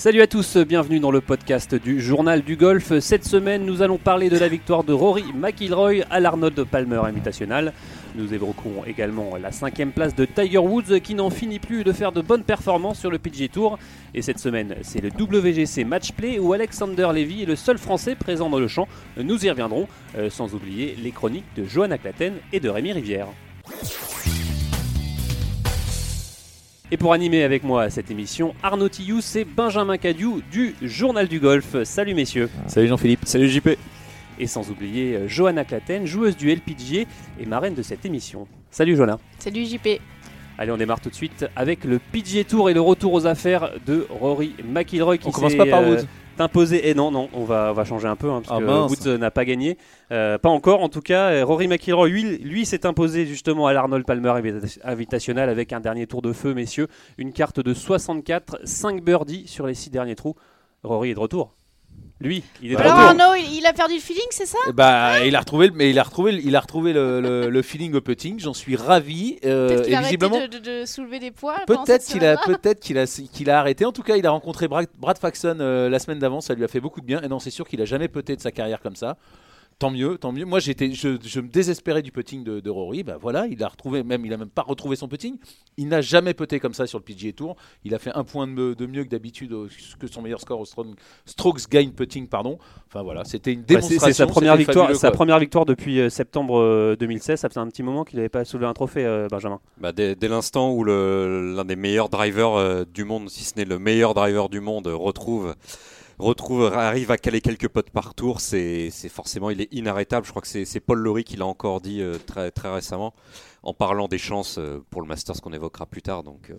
Salut à tous, bienvenue dans le podcast du Journal du golf. Cette semaine, nous allons parler de la victoire de Rory McIlroy à l'Arnold Palmer Invitational. Nous évoquerons également la cinquième place de Tiger Woods qui n'en finit plus de faire de bonnes performances sur le PGA Tour. Et cette semaine, c'est le WGC Matchplay où Alexander Levy est le seul Français présent dans le champ. Nous y reviendrons, euh, sans oublier les chroniques de Johanna Claten et de Rémi Rivière. Et pour animer avec moi cette émission, Arnaud Tillou, c'est Benjamin Cadieu du Journal du Golf. Salut messieurs. Salut Jean-Philippe. Salut JP. Et sans oublier euh, Johanna Claten, joueuse du LPGA et marraine de cette émission. Salut Johanna. Salut JP. Allez, on démarre tout de suite avec le PGA Tour et le retour aux affaires de Rory McIlroy qui On commence pas par euh, Woods. Imposé. Et non, non, on va, on va changer un peu hein, parce Ah que. Woods euh, n'a pas gagné. Euh, pas encore en tout cas. Euh, Rory McIlroy, lui, lui s'est imposé justement à l'Arnold Palmer Invita- Invitational avec un dernier tour de feu, messieurs. Une carte de 64, 5 birdies sur les 6 derniers trous. Rory est de retour. Lui, il est de Alors retour. Arnaud, il il a perdu le feeling, c'est ça Bah, il a retrouvé, le- mais il a retrouvé, le- il a retrouvé le, le- le feeling au putting. J'en suis ravi. euh, Peut-être qu'il et a arrêté visiblement, de, de- de soulever des poids. pendant peut-être qu'il a, semaine-là. peut-être qu'il a, qu'il a arrêté. En tout cas, il a rencontré Brad, Brad Faxon euh, la semaine d'avant. Ça lui a fait beaucoup de bien. Et non, c'est sûr qu'il a jamais puté de sa carrière comme ça. Tant mieux, tant mieux. Moi, j'étais, je, je me désespérais du putting de, de Rory. Bah voilà, il a retrouvé, même, il a même pas retrouvé son putting. Il n'a jamais puté comme ça sur le PGA Tour. Il a fait un point de, mieux que d'habitude, que son meilleur score au Strokes, strokes gain putting, pardon. Enfin voilà, c'était une Bah, c'est- démonstration. c'est sa première c'était victoire, fabuleux, sa première victoire depuis euh, septembre euh, 2016. Ça faisait un petit moment qu'il n'avait pas soulevé un trophée, euh, Benjamin. Bah, dès dès l'instant où l'un des meilleurs drivers euh, du monde, si ce n'est le meilleur driver du monde, euh, retrouve, retrouve, arrive à caler quelques potes par tour, c'est forcément, il est inarrêtable. Je crois que c'est c'est Paul Laurie qui l'a encore dit euh, très, très récemment en parlant des chances euh, pour le Masters qu'on évoquera plus tard. Donc, euh,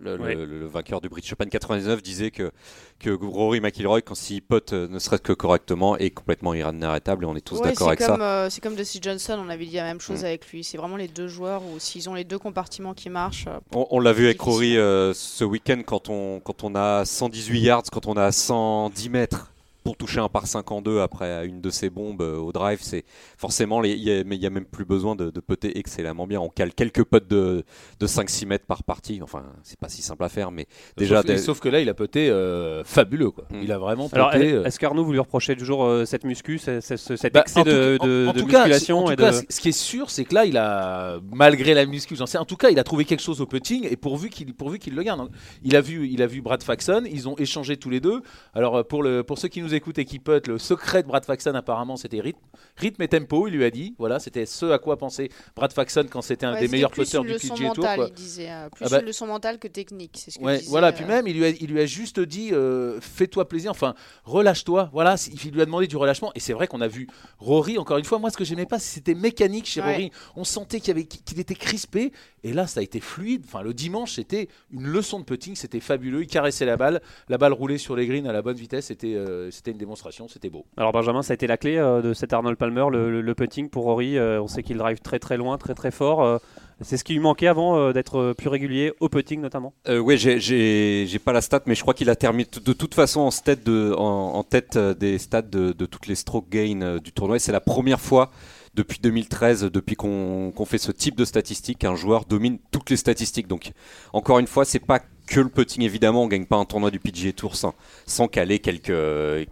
le, le- Ouais. le- le vainqueur du British Open 99 disait que, que Rory McIlroy, quand s'il pote euh, ne serait-ce que correctement, est complètement inarrêtable et on est tous Ouais, d'accord avec ça. comme, euh, c'est comme Dusty Johnson, on avait dit la même chose Mm. avec lui. C'est vraiment les deux joueurs où s'ils ont les deux compartiments qui marchent. On, on l'a vu avec. Rory euh, ce week-end quand on, quand on a 118 yards, quand on a 110 mètres pour toucher un par 5 en deux après une de ces bombes euh, au drive, c'est forcément, les- il y a- mais il n'y a même plus besoin de, de putter excellemment bien. On cale quelques potes de, de 5-6 mètres par partie. Enfin, c'est pas si simple à faire, mais déjà. sauf, que là, il a puté euh, fabuleux. Quoi. Mm. Il a vraiment Alors, puté. euh, est-ce qu'Arnaud, vous lui reprochez toujours euh, cette muscu, ce- ce- ce- cet bah, excès en tout- de, en- de- en de tout cas, musculation en tout et cas, ce- qui est sûr, c'est que là, il a, malgré la muscu, j'en sais, en tout cas, il a trouvé quelque chose au putting et pourvu qu'il pourvu qu'il le garde. Il a vu, il a vu Brad Faxon, ils ont échangé tous les deux. Alors pour le, pour ceux qui nous écoutent et qui putent, le secret de Brad Faxon apparemment, c'était rythme, rythme et tempo. Il lui a dit, voilà, c'était ce à quoi pensait Brad Faxon quand c'était un ouais, des meilleurs une du PGA Tour. quoi. il disait. euh, plus Ah bah- une leçon mentale que technique. C'est ce que Ouais, disait, voilà. euh, Puis même, il lui a, il lui a juste dit, euh, fais-toi plaisir. Enfin, relâche-toi. Voilà. Il lui a demandé du relâchement. Et c'est vrai qu'on a vu Rory. Encore une fois, moi, ce que j'aimais pas, c'était mécanique chez Ouais. Rory. On sentait qu'il avait, qu'il était crispé. Et là, ça a été fluide. Enfin, le dimanche, c'était une leçon de putting. C'était fabuleux. Il caressait la balle. La balle roulait sur les greens à la bonne vitesse. C'était, c'était une démonstration. C'était beau. Alors Benjamin, ça a été la clé euh, de cet Arnold Palmer, le, le- le putting pour Rory. Euh, on sait qu'il drive très très loin, très très fort. Euh, c'est ce qui lui manquait avant euh, d'être plus régulier au putting notamment? Euh, oui, j'ai- pas la stat, mais je crois qu'il a terminé de toute façon en tête, de, en, en tête des stats de, de toutes les stroke gain euh, du tournoi. Et C'est la première fois depuis 2013, depuis qu'on qu'on fait ce type de statistiques, qu'un joueur domine toutes les statistiques. Donc, encore une fois, c'est pas que le putting. Évidemment, on gagne pas un tournoi du PGA Tour sans, sans caler quelques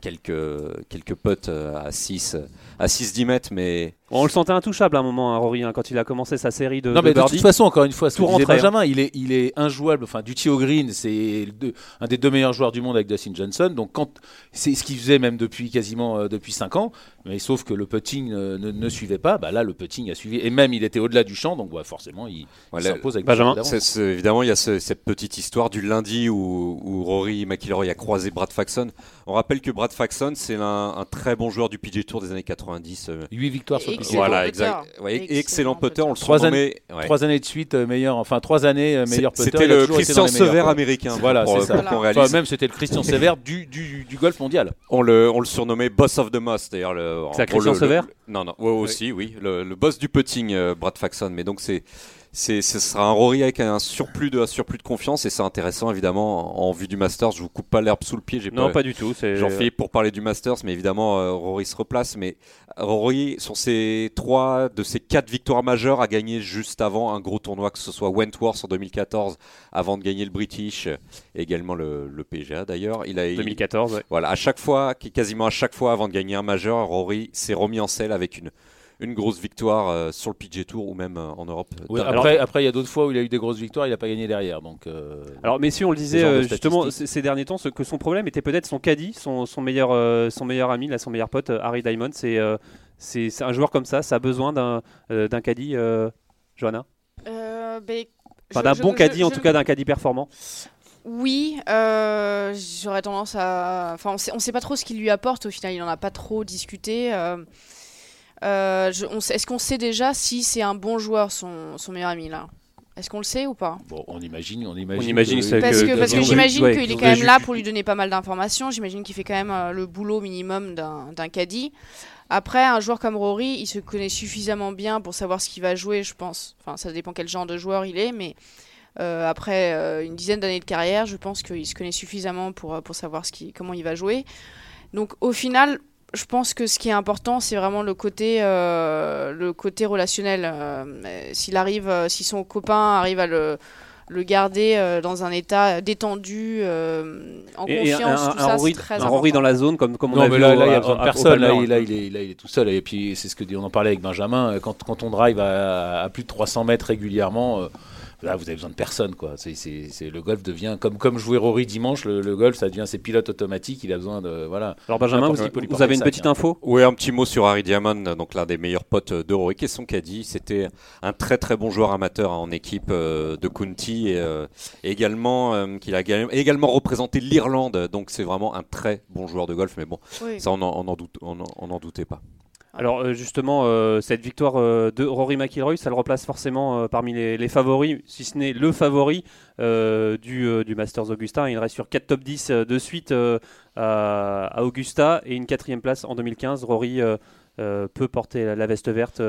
quelques quelques potes euh, à 6 à 6 10 mètres, mais On le sentait intouchable à un moment, hein, Rory, hein, quand il a commencé sa série de, non, de mais de toute façon, encore une fois, ce que Tout disait rentrait, Benjamin, il est, il est injouable. Enfin, du au green, c'est un des deux meilleurs joueurs du monde avec Dustin Johnson. Donc, quand c'est ce qu'il faisait même depuis quasiment euh, depuis 5 ans, mais sauf que le putting euh, ne, ne suivait pas. Bah là, le putting a suivi, et même il était au-delà du champ. Donc, forcément, il, il s'impose avec Benjamin. c'est- évidemment, il y a ce- cette petite histoire du lundi où, où Rory McIlroy a croisé Brad Faxon. On rappelle que Brad Faxon, c'est un, un très bon joueur du PGA Tour des années 90. euh, 8 victoires sur excellent voilà, putter. exact. Ouais, Excellent excellent putter, on le Trois surnommait. ouais. Trois années de suite euh, meilleur, enfin trois années euh, meilleur putter. C'était le Christian Sever américain. Voilà, c'est ça. pour qu'on Voilà. réalise. Enfin, même c'était le Christian Sever du, du, du golf mondial. On le, on le surnommait Boss of the Moss, d'ailleurs. C'est Christian le- Sever le- Non, non, ouais, aussi, oui. Le, le boss du putting, euh, Brad Faxon. Mais donc, c'est ce sera un Rory avec un surplus de un surplus de confiance et c'est intéressant évidemment en, vue du Masters. Je vous coupe pas l'herbe sous le pied. j'ai Non, pas du tout. fais pour parler du Masters, mais évidemment euh, Rory se replace. Mais Rory, sur ses trois de ses quatre victoires majeures, a gagné juste avant un gros tournoi, que ce soit Wentworth en 2014, avant de gagner le British, et également le, le PGA d'ailleurs. Il a il- 2014. ouais. voilà, à chaque fois, quasiment à chaque fois avant de gagner un majeur, Rory s'est remis en selle avec une, une grosse victoire euh, sur le PG Tour ou même euh, en Europe. Oui, Alors- après, il y a d'autres fois où il a eu des grosses victoires, il n'a pas gagné derrière. Donc, euh, Alors, messieurs, on le disait euh, justement ces derniers temps, ce- que son problème était peut-être son caddie, son, son meilleur, euh, son meilleur ami, là, son meilleur pote, Harry Diamond. C'est euh, un joueur comme ça, ça a besoin d'un euh, d'un caddie, euh, Johanna? Euh, ben, Enfin, d'un bon je- caddie, en je- tout cas d'un caddie performant. Oui, euh, j'aurais tendance à. Enfin, on sait, on sait pas trop ce qu'il lui apporte au final, il en a pas trop discuté. euh, euh, on Est-ce qu'on sait déjà si c'est un bon joueur, son, son meilleur ami là? Est-ce qu'on le sait ou pas? Bon, on imagine, on imagine. imagine que- c'est Parce que- que, parce que j'imagine ouais, qu'il est quand même là pour lui donner pas mal d'informations. J'imagine qu'il fait quand même euh, le boulot minimum d'un d'un caddie. Après, un joueur comme Rory, il se connaît suffisamment bien pour savoir ce qu'il va jouer, je pense. Enfin, ça dépend quel genre de joueur il est, mais euh, après euh, une dizaine d'années de carrière, je pense qu'il se connaît suffisamment pour, pour savoir ce qui, comment il va jouer. Donc, au final, je pense que ce qui est important, c'est vraiment le côté, euh, le côté relationnel. Euh, S'il arrive, euh, si son copain arrive à le le garder euh, dans un état détendu, euh, en Et, et un, confiance, un- tout un ça, Rory, c'est très un important. Rory dans la zone, comme, comme on Non, a mais vu là, il y à- a besoin de personne. Là, Palmer. il, là, il est, là, il est tout seul. Et puis, c'est ce que dit- on en parlait avec Benjamin. Quand, quand on drive à, à plus de 300 mètres régulièrement, euh, là, vous avez besoin de personne. Quoi. C'est, c'est- c'est- le golf devient comme, comme jouer Rory dimanche. Le, le golf, ça devient ses pilotes automatiques. Il a besoin de. Voilà. Alors, Benjamin, vous, vous avez une petite hein. info? Oui, un petit mot sur Harry Diamond, donc l'un des meilleurs potes de Rory, qui est son caddie. C'était un très très bon joueur amateur hein, en équipe euh, de County et euh, également euh, qu'il a ga- également représenté l'Irlande. Donc c'est vraiment un très bon joueur de golf. Mais bon, Oui. ça on en, on en doute, on en- on en doutait pas. Alors euh, justement, euh, cette victoire euh, de Rory McIlroy, ça le replace forcément parmi les, favoris, si ce n'est le favori du, Masters Augusta. Il reste sur 4 top 10 euh, de suite à, Augusta et une quatrième place en 2015. Rory peut porter la, veste verte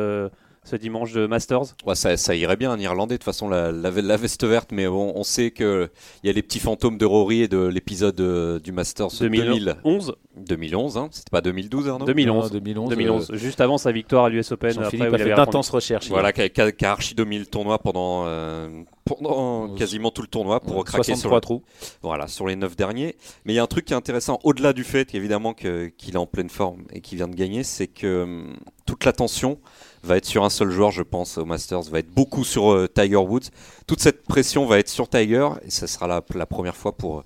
ce dimanche de Masters. Ouais, ça, ça irait bien, un Irlandais, de toute façon, la, la, la veste verte, mais bon, on sait qu'il y a les petits fantômes de Rory et de l'épisode euh, du Masters 2000. 2011, 2011, hein, c'était pas 2012, Arnaud? 2011, Non, 2011. 2011, juste avant sa victoire à l'US Open. après, Jean-Philippe où a fait d'intenses recherches. Voilà, qui a, qui a- qui a archi dominé le tournoi pendant, euh, pendant Euh, quasiment tout le tournoi pour craquer sur, 63 trous. voilà, sur les 9 derniers. Mais il y a un truc qui est intéressant, au-delà du fait évidemment qu'il est en pleine forme et qu'il vient de gagner, c'est que hum, toute l'attention va être sur un seul joueur, je pense, au Masters, va être beaucoup sur euh, Tiger Woods. Toute cette pression va être sur Tiger et ce sera la, première fois pour,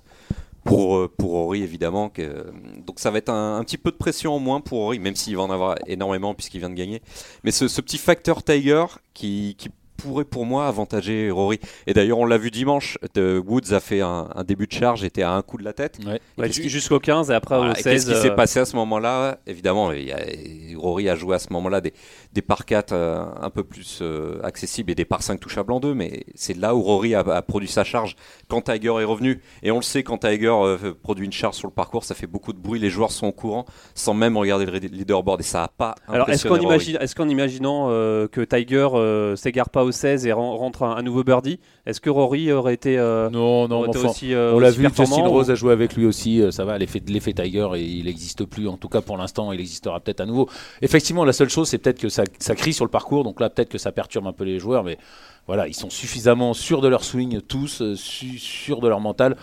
pour, euh, pour Rory, évidemment. Que, donc ça va être un, un petit peu de pression en moins pour Rory, même s'il va en avoir énormément puisqu'il vient de gagner. Mais ce, ce petit facteur Tiger qui, qui pourrait pour moi avantager Rory. Et d'ailleurs, on l'a vu dimanche, de Woods a fait un, un début de charge, était à un coup de la tête. Ouais. Ouais, Jusqu'au 15 et après voilà, au et 16. Qu'est-ce qui s'est euh, passé à ce moment-là? Évidemment, il y a- Rory a joué à ce moment-là des, des par 4 euh, un peu plus euh, accessibles et des par 5 touchables en deux, mais c'est là où Rory a, a produit sa charge quand Tiger est revenu. Et on le sait, quand Tiger produit une charge sur le parcours, ça fait beaucoup de bruit, les joueurs sont au courant sans même regarder le leaderboard et ça a pas Alors, est-ce qu'en imagine, est imaginant que Tiger s'égare pas au 16 et ren- rentre un, un nouveau birdie, est-ce que Rory aurait été, euh, Non, non, été enfin, aussi, euh, On l'a vu, Justin ou- Rose a joué avec lui aussi, euh, ça va, l'effet l'effet Tiger, et il n'existe plus, en tout cas pour l'instant, il existera peut-être à nouveau. Effectivement, la seule chose, c'est peut-être que ça, ça crie sur le parcours, donc là, peut-être que ça perturbe un peu les joueurs, mais voilà, ils sont suffisamment sûrs de leur swing, tous, sûrs de leur mental.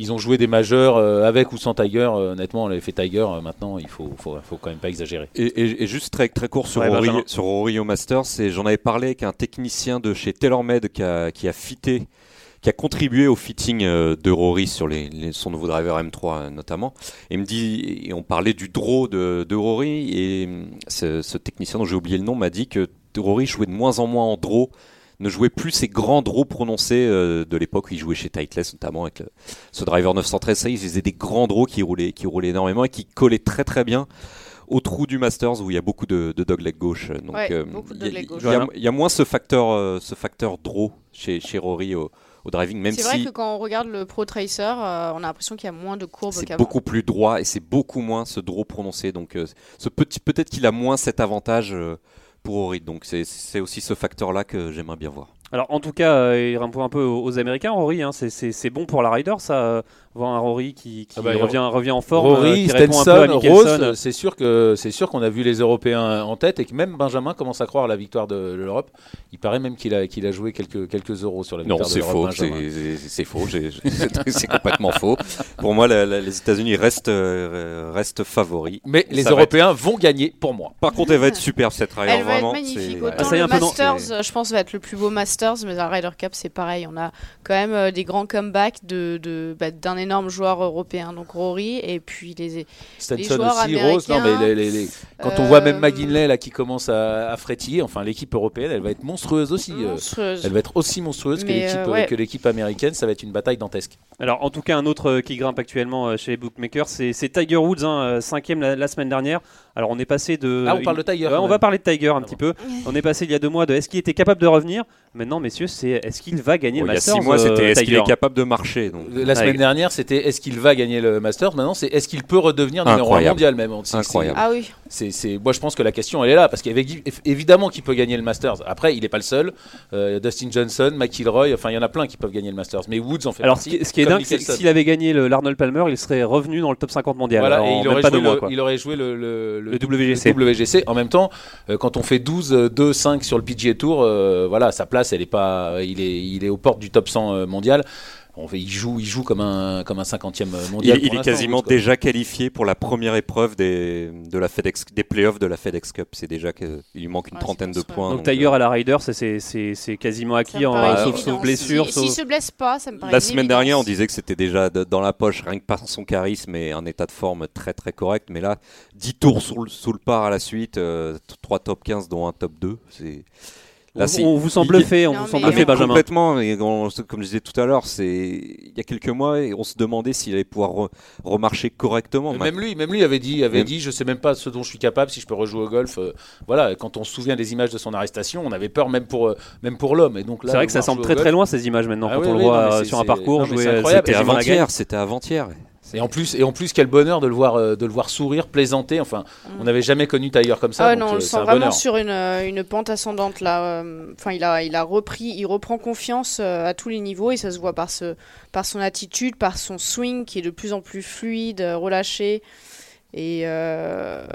Ils ont joué des majeurs euh, avec ou sans Tiger, euh, honnêtement, l'effet Tiger, euh, maintenant, il faut, faut, faut quand même pas exagérer. Et, et- et juste très, très court sur, Ouais, Rory, Benjamin. sur Rory au Masters, j'en avais parlé avec un technicien de chez TaylorMade qui a, qui a fité, qui a contribué au fitting de Rory sur les, les- son nouveau driver M3 euh, notamment. Et il me dit, et on parlait du draw de, de Rory et ce, ce technicien dont j'ai oublié le nom m'a dit que Rory jouait de moins en moins en draw ne jouait plus ces grands draws prononcés euh, de l'époque. Où il jouait chez Titleist notamment avec le- ce driver 913 ça, il faisait des grands draws qui roulaient, qui roulaient énormément et qui collaient très très bien au trou du Masters où il y a beaucoup de, de dogleg gauche. Donc, Ouais, euh, il y a- y y, moins ce facteur, euh, ce facteur draw chez, chez Rory au, au driving, même C'est vrai si que quand on regarde le Pro Tracer, euh, on a l'impression qu'il y a moins de courbes c'est beaucoup plus droit et c'est beaucoup moins ce draw prononcé. Donc euh, ce petit, peut-être qu'il a moins cet avantage euh, pour Rory. Donc c'est- aussi ce facteur-là que j'aimerais bien voir. Alors en tout cas, euh, il répond un peu aux, Américains, Rory. hein, c'est bon pour la Ryder, ça, euh, voir un Rory qui, qui Ah bah, revient, revient en forme, euh, Rory, qui un peu à Stenson. Rose, c'est sûr que c'est sûr qu'on a vu les Européens en tête et que même Benjamin commence à croire à la victoire de l'Europe. Il paraît même qu'il a qu'il a joué quelques quelques euros sur la Non, victoire de c'est l'Europe. faux, c'est c'est- c'est faux, j'ai- j'ai- c'est complètement faux. Pour moi, la- la- les États-Unis restent, euh, restent favoris. Mais les Ça va Européens vont gagner pour moi. Par contre, elle va être superbe cette Ryder, Elle va vraiment. être magnifique. c'est- Autant Ah, ça le un peu dans- Masters, euh, je pense, va être le plus beau Masters, mais la Ryder Cup, c'est pareil. On a quand même euh, des grands comebacks de, de, bah, d'un énorme joueur européen, donc Rory, et puis les. Stenson joueurs aussi, Rose. Non, mais américains, les- les- les- quand on voit même euh, McGinley là qui commence à, à frétiller, enfin l'équipe européenne, elle va être monstrueuse aussi. euh, monstrueuses. Elle va être aussi monstrueuse que Mais, l'équipe euh, ouais. que l'équipe américaine. Ça va être une bataille dantesque. Alors en tout cas, un autre euh, qui grimpe actuellement euh, chez les bookmakers, c'est c'est Tiger Woods, hein, euh, cinquième la, la semaine dernière. Alors on est passé de... Ah, on parle de Tiger, Ouais, on va parler de Tiger un Ah petit bon. peu. On est passé il y a deux mois de est-ce qu'il était capable de revenir? Maintenant, messieurs, c'est est-ce qu'il va gagner Bon, le il y a Masters six mois, euh, c'était est-ce qu'il est capable de marcher donc. La semaine Avec- dernière, c'était est-ce qu'il va gagner le Masters? Maintenant, c'est est-ce qu'il peut redevenir numéro 1 Incroyable. mondial même C'est- c'est- Incroyable. Ah oui. C'est, c'est- moi, je pense que la question, elle est là, parce qu'évidemment qu'il peut gagner le Masters. Après, il n'est pas le seul. Euh, Dustin Johnson, McIlroy, enfin, il y en a plein qui peuvent gagner le Masters. Mais Woods en fait Alors, ce partie. qui, ce qui est dingue, c'est que s'il avait gagné le- l'Arnold Palmer, il serait revenu dans le top 50 mondial. Voilà, en et il aurait, pas joué deux mois, le, quoi. il aurait joué le, le, Le WGC. En même temps, euh, quand on fait 12, euh, 2, 5 sur le PGA Tour, euh, voilà, sa place, elle est pas, il est, il est aux portes du top 100 euh, mondial. On fait, il joue, il joue comme un, comme un 50e Il, mondial. il pour est quasiment déjà qualifié pour la première épreuve des, de la FedEx, des playoffs de la FedEx Cup. C'est déjà qu'il lui manque une Ouais, trentaine de points. Donc Tiger euh, à la Ryder, ça, c'est- c'est c'est quasiment acquis, en, sauf, blessure. Si- sauf- S'il se blesse pas, ça me paraît La semaine évidence. dernière, on disait que c'était déjà de- dans la poche, rien que par son charisme et un état de forme très très correct. Mais là, 10 tours sous le, sous le par à la suite, 3 top 15 dont un top 2. C'est... on, Là, c'est- on vous sent bluffé, on Non, vous sent mais- bluffé, Benjamin. Complètement, et on- comme je disais tout à l'heure, c'est il y a quelques mois, et on se demandait s'il allait pouvoir re- remarcher correctement. Mais Même lui, même lui avait dit, avait Même- dit, je sais même pas ce dont je suis capable, si je peux rejouer au golf. euh, voilà, quand on se souvient des images de son arrestation, on avait peur même pour, euh, même pour l'homme. Et donc là, C'est vrai que ça semble très golf- très loin ces images maintenant Ah quand oui, on le voit non, euh, sur un parcours. C'était avant-hier, c'était avant-hier. Et en plus, et en plus, quel bonheur de le voir, euh, de le voir sourire, plaisanter. Enfin, on n'avait jamais connu Tiger comme ça. Ah donc, non, on euh, le sent vraiment bonheur. sur une, euh, une pente ascendante là. Enfin, il a, il a repris, il reprend confiance à tous les niveaux et ça se voit par, ce, par son attitude, par son swing qui est de plus en plus fluide, relâché. Et euh,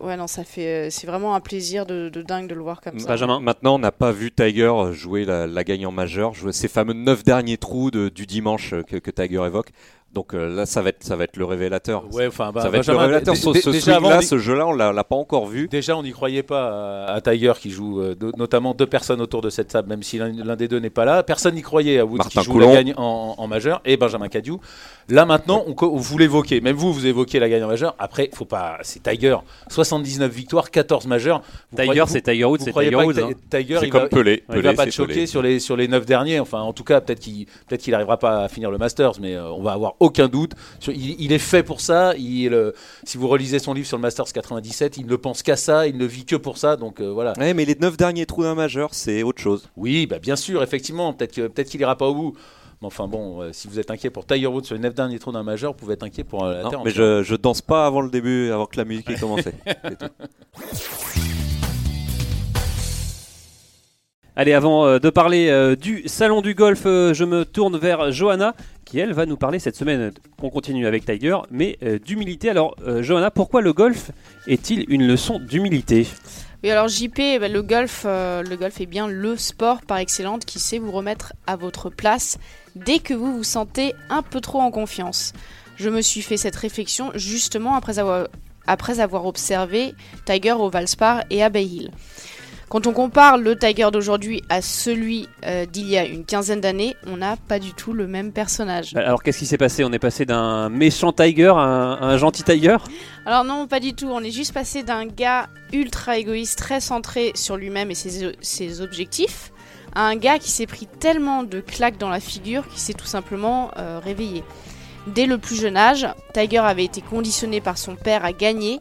ouais, non, ça fait, c'est vraiment un plaisir de, de dingue de le voir comme ça. Benjamin. Maintenant, on n'a pas vu Tiger jouer la, la gagne en majeur, jouer ces fameux 9 derniers trous de- du dimanche que, que Tiger évoque. Donc euh, là, ça va être, ça va être le révélateur. Ouais, enfin, bah, ça va être le révélateur. Ce, déjà avant, jeu-là, on l'a l'a pas encore vu. Déjà, on n'y croyait pas à, à Tiger qui joue, euh, de- notamment deux personnes autour de cette table, même si l'un des deux n'est pas là. Personne n'y croyait à Woods Martin qui joue Coulon. la gagne en, en majeur et Benjamin Cadieu. Là maintenant, on, vous l'évoquez, même vous, vous évoquez la gagne en majeur. Après, faut pas, c'est Tiger, 79 victoires, 14 majeurs. Vous Tiger, c'est Tiger Woods, c'est Tiger Woods. hein. Ti- Tiger, C'est il comme va, Pelé. il Pelé, va pas c'est te choquer Pelé. sur les sur les 9 derniers. Enfin, en tout cas, peut-être qu'il peut-être qu'il arrivera pas à finir le Masters, mais euh, on va avoir aucun doute. Il, il est fait pour ça. Il, euh, si vous relisez son livre sur le Masters 97, il ne pense qu'à ça. Il ne vit que pour ça. Donc euh, voilà. Ouais, mais les 9 derniers trous d'un majeur, c'est autre chose. Oui, bah bien sûr, effectivement. Peut-être que peut-être qu'il ira pas au bout. Mais enfin bon, euh, si vous êtes inquiet pour Tiger Woods sur les 9 derniers trous d'un majeur, vous pouvez être inquiet pour la Non, Terre mais je, je danse pas avant le début, avant que la musique ait commencé. Allez, avant euh, de parler euh, du salon du golf, euh, je me tourne vers Johanna, qui elle va nous parler cette semaine. On continue avec Tiger, mais d'humilité. Alors, Johanna, pourquoi le golf est-il une leçon d'humilité? Oui, alors JP, eh ben, le, golf, le golf est bien le sport par excellence qui sait vous remettre à votre place dès que vous vous sentez un peu trop en confiance. Je me suis fait cette réflexion justement après avoir, après avoir observé Tiger au Valspar et à Bay Hill. Quand on compare le Tiger d'aujourd'hui à celui euh, d'il y a une quinzaine d'années, on n'a pas du tout le même personnage. Alors, qu'est-ce qui s'est passé? On est passé d'un méchant Tiger à un, à un gentil Tiger? Alors non, pas du tout. On est juste passé d'un gars ultra égoïste, très centré sur lui-même et ses, ses objectifs, à un gars qui s'est pris tellement de claques dans la figure qu'il s'est tout simplement euh, réveillé. Dès le plus jeune âge, Tiger avait été conditionné par son père à gagner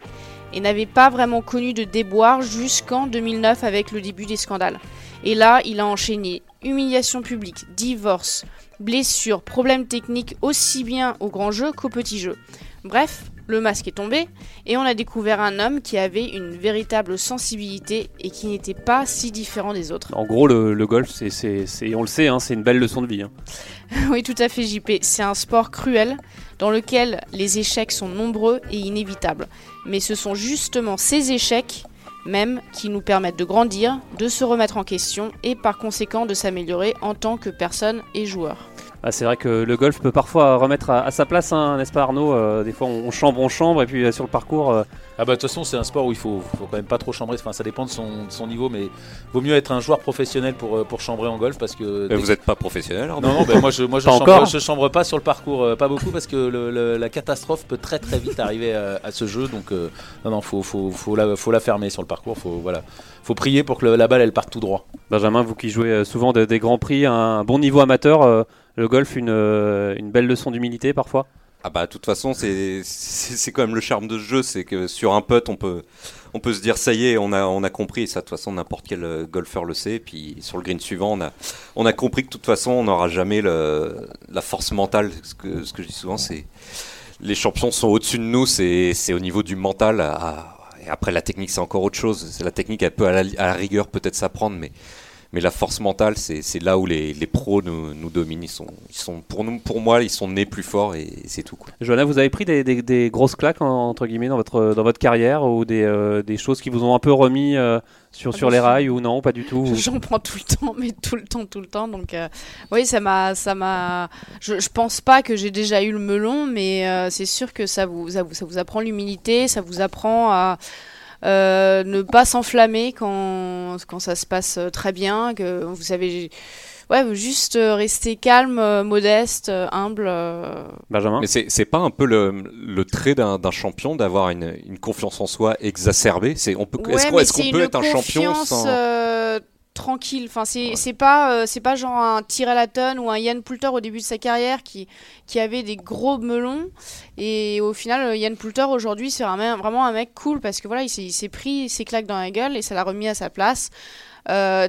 et n'avait pas vraiment connu de déboire jusqu'en 2009 avec le début des scandales. Et là, il a enchaîné humiliation publique, divorce, blessures, problèmes techniques aussi bien au grand jeu qu'au petit jeu. Bref, le masque est tombé et on a découvert un homme qui avait une véritable sensibilité et qui n'était pas si différent des autres. En gros, le, le golf, c'est, c'est- c'est- on le sait, hein, c'est une belle leçon de vie. hein. oui, tout à fait, JP. C'est un sport cruel dans lequel les échecs sont nombreux et inévitables. Mais ce sont justement ces échecs même qui nous permettent de grandir, de se remettre en question et par conséquent de s'améliorer en tant que personne et joueur. Ah, c'est vrai que le golf peut parfois remettre à, à sa place, hein, n'est-ce pas Arnaud Euh, Des fois, on, on chambre, on chambre, et puis euh, sur le parcours, euh, Ah bah de toute façon c'est un sport où il faut, faut quand même pas trop chambrer, enfin ça dépend de son, de son niveau mais vaut mieux être un joueur professionnel pour, pour chambrer en golf parce que... Mais vous n'êtes pas professionnel, Arnaud Non, non, bah, moi je, moi, je, Pas chambre, encore je chambre pas sur le parcours, euh, pas beaucoup parce que le- le- la catastrophe peut très très vite arriver à, à ce jeu donc euh, non, non, faut, faut, faut, la, faut la fermer sur le parcours, faut, voilà. faut prier pour que le- la balle elle parte tout droit. Benjamin, vous qui jouez souvent de- des grands prix, un bon niveau amateur, euh, le golf, une, euh, une belle leçon d'humilité parfois Ah bah de toute façon c'est quand même le charme de ce jeu, c'est que sur un putt on peut se dire ça y est on a on a compris ça de toute façon n'importe quel euh, golfeur le sait. Puis sur le green suivant on a compris que de toute façon on n'aura jamais la force mentale. Ce que je dis souvent c'est les champions sont au-dessus de nous, c'est au niveau du mental. à- et après la technique c'est encore autre chose. C'est la technique elle peut à la, à la rigueur peut-être s'apprendre mais mais la force mentale, c'est c'est là où les, les pros nous, nous dominent. Ils sont, ils sont, pour, nous, pour moi, ils sont nés plus forts et, c'est tout. Quoi. Johanna, vous avez pris des, des- des grosses claques, en- entre guillemets, dans votre, dans votre carrière, ou des, euh, des choses qui vous ont un peu remis euh, sur, Ah sur non, les rails, ou non, pas du tout J'en prends tout le temps, mais tout le temps, tout le temps. Donc, euh, oui, ça m'a, ça m'a. Je, je pense pas que j'ai déjà eu le melon, mais euh, c'est sûr que ça vous, ça vous, ça vous apprend l'humilité, ça vous apprend à euh, ne pas s'enflammer quand, quand ça se passe euh, très bien, que vous savez. Ouais, juste euh, rester calme, modeste, humble. Benjamin Mais c'est c'est pas un peu le, le trait d'un d'un champion d'avoir une, une confiance en soi exacerbée? C'est on peut, Est-ce Ouais, qu'on est-ce qu'on c'est peut une être un champion sans. euh, tranquille. Enfin, c'est c'est pas euh, c'est pas genre un Tyrell ou un Yann Poulter au début de sa carrière qui qui avait des gros melons et au final euh, Yann Poulter aujourd'hui c'est vraiment un mec cool parce que voilà il s'est pris ses claques dans la gueule et ça l'a remis à sa place. Euh,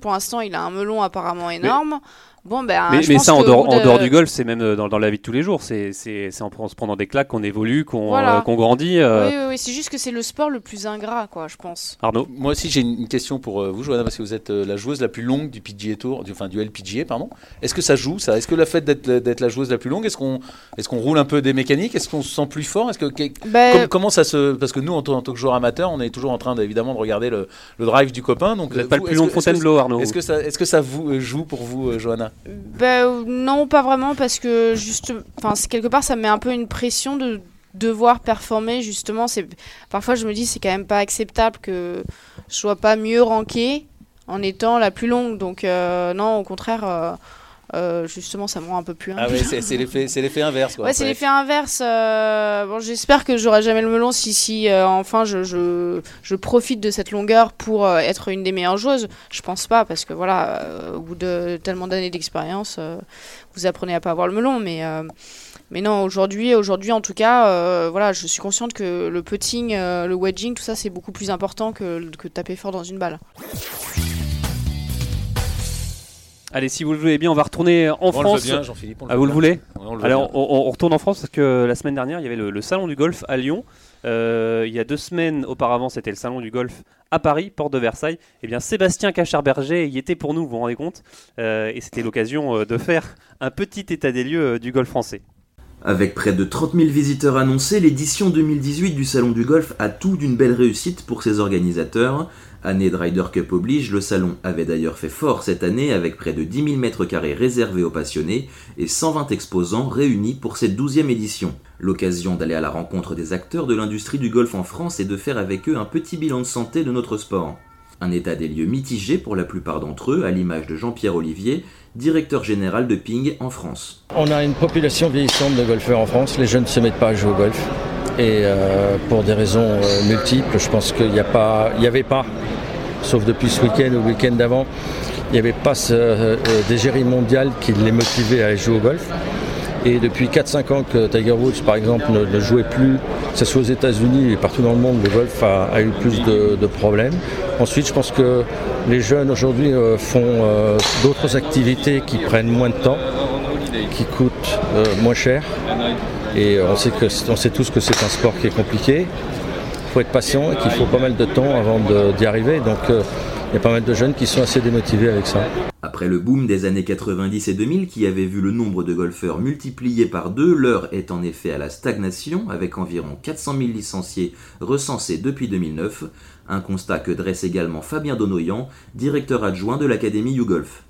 pour l'instant il a un melon apparemment énorme. Bon ben mais, je mais pense ça, en dehors, bout en de- dehors du golf, c'est même euh, dans, dans la vie de tous les jours. C'est c'est- c'est en, se prenant des claques qu'on évolue, qu'on Voilà. euh, qu'on grandit. euh. Oui, oui, oui, c'est juste que c'est le sport le plus ingrat quoi, je pense. Arnaud Moi aussi j'ai une question pour vous Johanna parce que vous êtes la joueuse la plus longue du PGA Tour, du, enfin du LPGA pardon. Est-ce que ça joue ça? Est-ce que le fait d'être d'être la joueuse la plus longue, est-ce qu'on est-ce qu'on roule un peu des mécaniques? Est-ce qu'on se sent plus fort? Est-ce que Ben, Com- comment ça se parce que nous en, tant que joueur amateur on est toujours en train d'évidemment de regarder le, le drive du copain donc Vous n'êtes pas le plus long de Fontainebleau, Arnaud. est-ce que ça est-ce que ça vous joue pour vous euh, Johanna? Ben, non, pas vraiment, parce que juste, enfin, quelque part, ça me met un peu une pression de devoir performer. Justement, c'est parfois je me dis c'est quand même pas acceptable que je sois pas mieux rankée en étant la plus longue. Donc euh, non, au contraire, euh, euh, justement, ça me rend un peu plus. Ah ouais c'est l'effet inverse quoi. Ouais, c'est l'effet inverse. euh, bon, j'espère que j'aurai jamais le melon si, si euh, enfin je, je, je profite de cette longueur pour euh, être une des meilleures joueuses. Je pense pas parce que voilà, au bout de tellement d'années d'expérience, vous apprenez à pas avoir le melon. Mais, mais non, aujourd'hui, aujourd'hui en tout cas, voilà, je suis consciente que le putting, le wedging, tout ça, c'est beaucoup plus important que, que taper fort dans une balle. Allez, si vous le voulez bien, on va retourner en On le veut France. bien Jean-Philippe. on Ah, vous le voulez. On le veut Alors, bien. on, on retourne en France parce que la semaine dernière, il y avait le, le salon du golf à Lyon. Euh, il y a deux semaines auparavant, c'était le salon du golf à Paris, porte de Versailles. Eh bien, Sébastien Cacharberger y était pour nous, vous vous rendez compte Euh, Et c'était l'occasion euh, de faire un petit état des lieux du golf français. Avec près de 30 000 visiteurs annoncés, l'édition 2018 du Salon du Golf a tout d'une belle réussite pour ses organisateurs. Année de Ryder Cup oblige, le salon avait d'ailleurs fait fort cette année avec près de 10 000 mètres carrés réservés aux passionnés et 120 exposants réunis pour cette 12e édition. L'occasion d'aller à la rencontre des acteurs de l'industrie du golf en France et de faire avec eux un petit bilan de santé de notre sport. Un état des lieux mitigé pour la plupart d'entre eux, à l'image de Jean-Pierre Olivier, directeur général de Ping en France. On a une population vieillissante de golfeurs en France. Les jeunes ne se mettent pas à jouer au golf. Et euh, pour des raisons euh, multiples, je pense qu'il n'y avait pas, sauf depuis ce week-end ou le week-end d'avant, il n'y avait pas ce euh, d'égérie mondiale qui les motivait à aller jouer au golf. Et depuis 4-5 ans que Tiger Woods, par exemple, ne, jouait plus, que ce soit aux États-Unis et partout dans le monde, le golf a, eu plus de, problèmes. Ensuite, je pense que les jeunes aujourd'hui font d'autres activités qui prennent moins de temps. qui coûte euh, moins cher. Et on sait, que, on tous que c'est un sport qui est compliqué. Il faut être patient et qu'il faut pas mal de temps avant d'y arriver. Donc euh, il y a pas mal de jeunes qui sont assez démotivés avec ça. Après le boom des années 90 et 2000 qui avait vu le nombre de golfeurs multiplié par deux, l'heure est en effet à la stagnation avec environ 400 000 licenciés recensés depuis 2009, un constat que dresse également Fabien Donoyan, directeur adjoint de l'Académie YouGolf.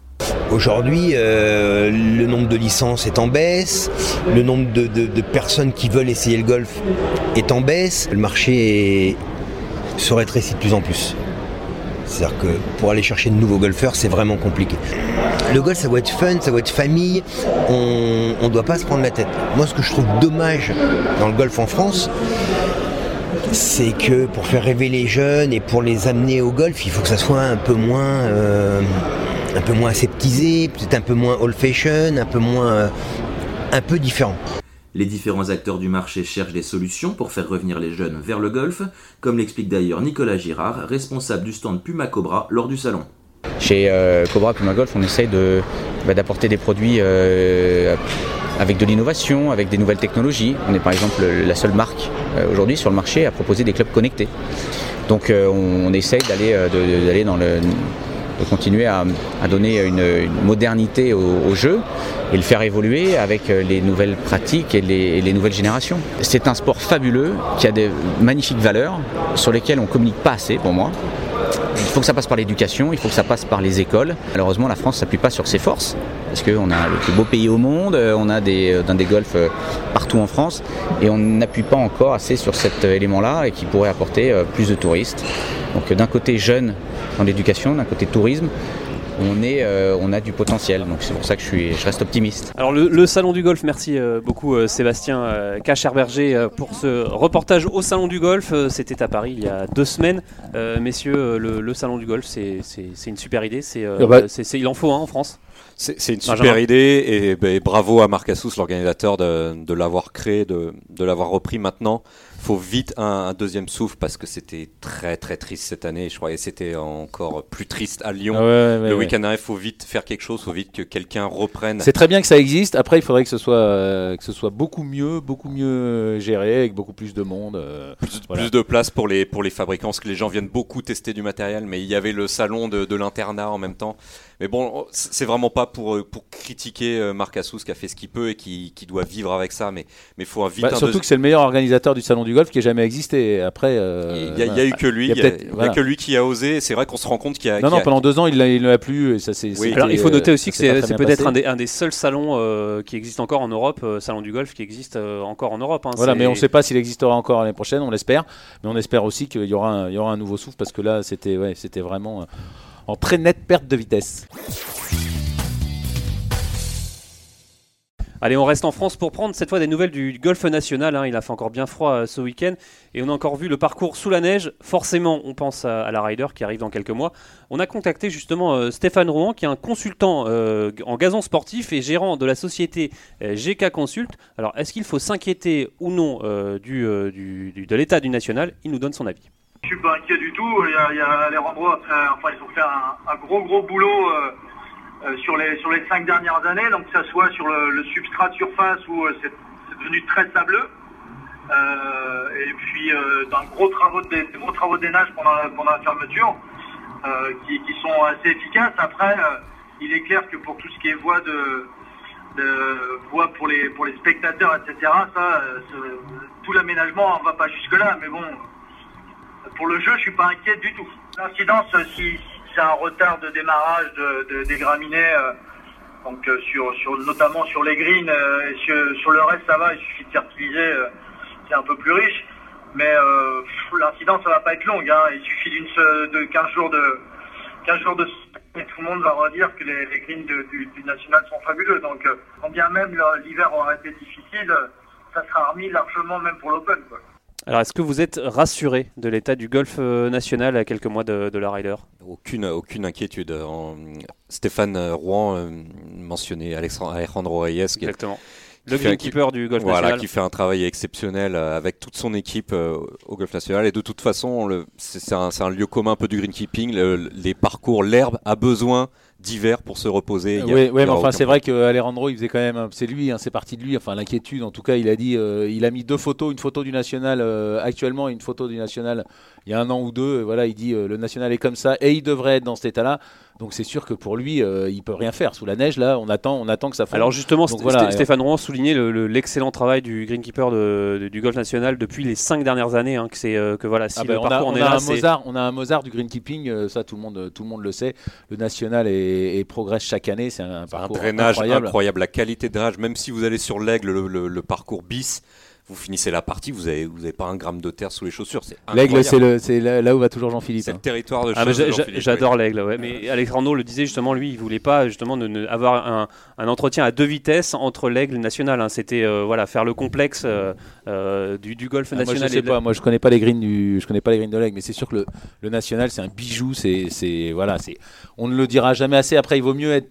Aujourd'hui, euh, le nombre de licences est en baisse, le nombre de, personnes qui veulent essayer le golf est en baisse, le marché se rétrécit de plus en plus. C'est-à-dire que pour aller chercher de nouveaux golfeurs, c'est vraiment compliqué. Le golf, ça doit être fun, ça doit être famille, on ne doit pas se prendre la tête. Moi, ce que je trouve dommage dans le golf en France, c'est que pour faire rêver les jeunes et pour les amener au golf, il faut que ça soit un peu moins, euh, un peu moins aseptisé, peut-être un peu moins old-fashion, un peu moins, euh, un peu différent. Les différents acteurs du marché cherchent des solutions pour faire revenir les jeunes vers le golf, comme l'explique d'ailleurs Nicolas Girard, responsable du stand Puma Cobra lors du salon. Chez euh, Cobra Puma Golf, on essaye de, bah, d'apporter des produits euh, avec de l'innovation, avec des nouvelles technologies. On est par exemple la seule marque euh, aujourd'hui sur le marché à proposer des clubs connectés. Donc on, essaye d'aller, d'aller dans le de continuer à, donner une, modernité au, jeu et le faire évoluer avec euh, les nouvelles pratiques et les, nouvelles générations. C'est un sport fabuleux qui a des magnifiques valeurs sur lesquelles on ne communique pas assez pour moi. Il faut que ça passe par l'éducation, il faut que ça passe par les écoles. Malheureusement, la France ne s'appuie pas sur ses forces, parce qu'on a le plus beau pays au monde, euh, on a des, euh, des golfs partout en France, et on n'appuie pas encore assez sur cet élément-là et qui pourrait apporter plus de touristes. Donc d'un côté jeune dans l'éducation, d'un côté tourisme, on, est, euh, on a du potentiel. Donc c'est pour ça que je, suis, je reste optimiste. Alors le, salon du golf, merci euh, beaucoup euh, Sébastien Cacherberger pour ce reportage au salon du golf. C'était à Paris il y a deux semaines. messieurs, le, salon du golf, c'est une super idée. Ah bah c'est il en faut un en France. C'est une super idée et, bravo à Marc Assous, l'organisateur, de, l'avoir créé, de, de l'avoir repris maintenant faut vite un, deuxième souffle parce que c'était très très triste cette année. Je croyais que c'était encore plus triste à Lyon. le week-end arrive, faut vite faire quelque chose, faut vite que quelqu'un reprenne. C'est très bien que ça existe. Après, il faudrait que ce soit euh, que ce soit beaucoup mieux, beaucoup mieux géré, avec beaucoup plus de monde. Euh, plus, de place pour les pour les fabricants, parce que les gens viennent beaucoup tester du matériel. Mais il y avait le salon de, de l'internat en même temps. Mais bon, c'est vraiment pas pour, pour critiquer euh, Marc Assous qui a fait ce qu'il peut et qui, qui, doit vivre avec ça. Mais il faut vite. Bah, surtout que c'est le meilleur organisateur du salon du golf qui ait jamais existé. Après, euh, il n'y a, eu que lui. Il y, a, que lui qui a osé. C'est vrai qu'on se rend compte qu'il y a. Non, non, pendant deux ans, il ne l'a plus. Et ça, c'est, Alors, il faut noter aussi que c'est, peut-être un des, un des, seuls salons euh, qui existe encore en Europe, salon du golf qui existe encore en Europe. Hein. voilà, mais on ne sait pas s'il existera encore l'année prochaine. On l'espère, mais on espère aussi qu'il y aura, un, il y aura un nouveau souffle parce que là, c'était, ouais, c'était vraiment en très nette perte de vitesse. Allez, on reste en France pour prendre cette fois des nouvelles du golf national. Hein. Il a fait encore bien froid euh, ce week-end et on a encore vu le parcours sous la neige. Forcément, on pense à, la Ryder qui arrive dans quelques mois. On a contacté justement euh, Stéphane Rouen qui est un consultant euh, en gazon sportif et gérant de la société GK Consult. Alors, est-ce qu'il faut s'inquiéter ou non de l'état du national? Il nous donne son avis. Je suis pas inquiet du tout. Il y a, les enfin, ils ont fait un, gros gros boulot euh, euh, sur les sur les cinq dernières années, donc que ça soit sur le, substrat de surface où euh, c'est devenu très sableux. et puis dans gros travaux de, des gros travaux pendant pendant la fermeture, qui, sont assez efficaces. Après, il est clair que pour tout ce qui est voie de, voie pour les pour les spectateurs, etc. Ça, tout l'aménagement, va pas jusque là, mais bon pour le jeu, je suis pas inquiet du tout. L'incidence, euh, si, c'est un retard de démarrage de, des graminées, euh, donc euh, sur, sur, notamment sur les greens, et sur, le reste, ça va, il suffit de fertiliser, c'est un peu plus riche. Mais l'incidence, ça va pas être longue. Hein. Il suffit d'une de 15 jours de 15 jours de et tout le monde va redire que les, greens du, national sont fabuleux. Donc, quand bien même l'hiver aura été difficile, ça sera remis largement même pour l'Open. Alors, est-ce que vous êtes rassuré de l'état du golf euh, national à quelques mois de, la Ryder? Aucune, aucune inquiétude. Stéphane Rouen euh, mentionnait Alejandro Reyes. Exactement. Le greenkeeper du golf voilà, national. qui fait un travail exceptionnel euh, avec toute son équipe au golf national. Et de toute façon, c'est un, un, lieu commun un peu du greenkeeping. les parcours, l'herbe a besoin d'hiver pour se reposer. A- Oui, mais enfin c'est vrai que Alejandro il faisait quand même, c'est lui, hein, c'est parti de lui, enfin l'inquiétude. En tout cas, il a dit, euh, il a mis deux photos, une photo du national euh, actuellement et une photo du national il y a un an ou deux. Et voilà, il dit euh, le national est comme ça et il devrait être dans cet état-là. Donc c'est sûr que pour lui, euh, il peut rien faire sous la neige. Là, on attend, on attend que ça. fonde. Alors justement, Donc voilà, Stéphane Rouen soulignait le- le- l'excellent travail du greenkeeper de, de- du golf national depuis les cinq dernières années. hein, que c'est euh, que voilà, si Ah le on a, parcours on en est a là, un Mozart, on a un Mozart du greenkeeping, euh, ça tout le monde, tout le monde le sait. Le national est, est- progresse chaque année, c'est un Un parcours drainage incroyable. incroyable. la qualité de drainage, même si vous allez sur l'aigle, le, le- le parcours bis, vous finissez la partie, vous avez, vous avez pas un gramme de terre sous les chaussures. L'aigle, c'est là, là où va toujours Jean-Philippe. C'est hein. le territoire de Ah, J'adore l'aigle, ouais. mais Alejandro le disait justement, lui, il voulait pas justement ne- ne- avoir un, un entretien à deux vitesses entre l'aigle et le national. hein. C'était euh, voilà faire le complexe euh, euh, du, du golf Ah, moi, national. je sais pas, moi je connais pas les greens du, je connais pas les greens de l'aigle, mais c'est sûr que le, le national c'est un bijou, c'est, c'est voilà, c'est, on ne le dira jamais assez. Après, il vaut mieux être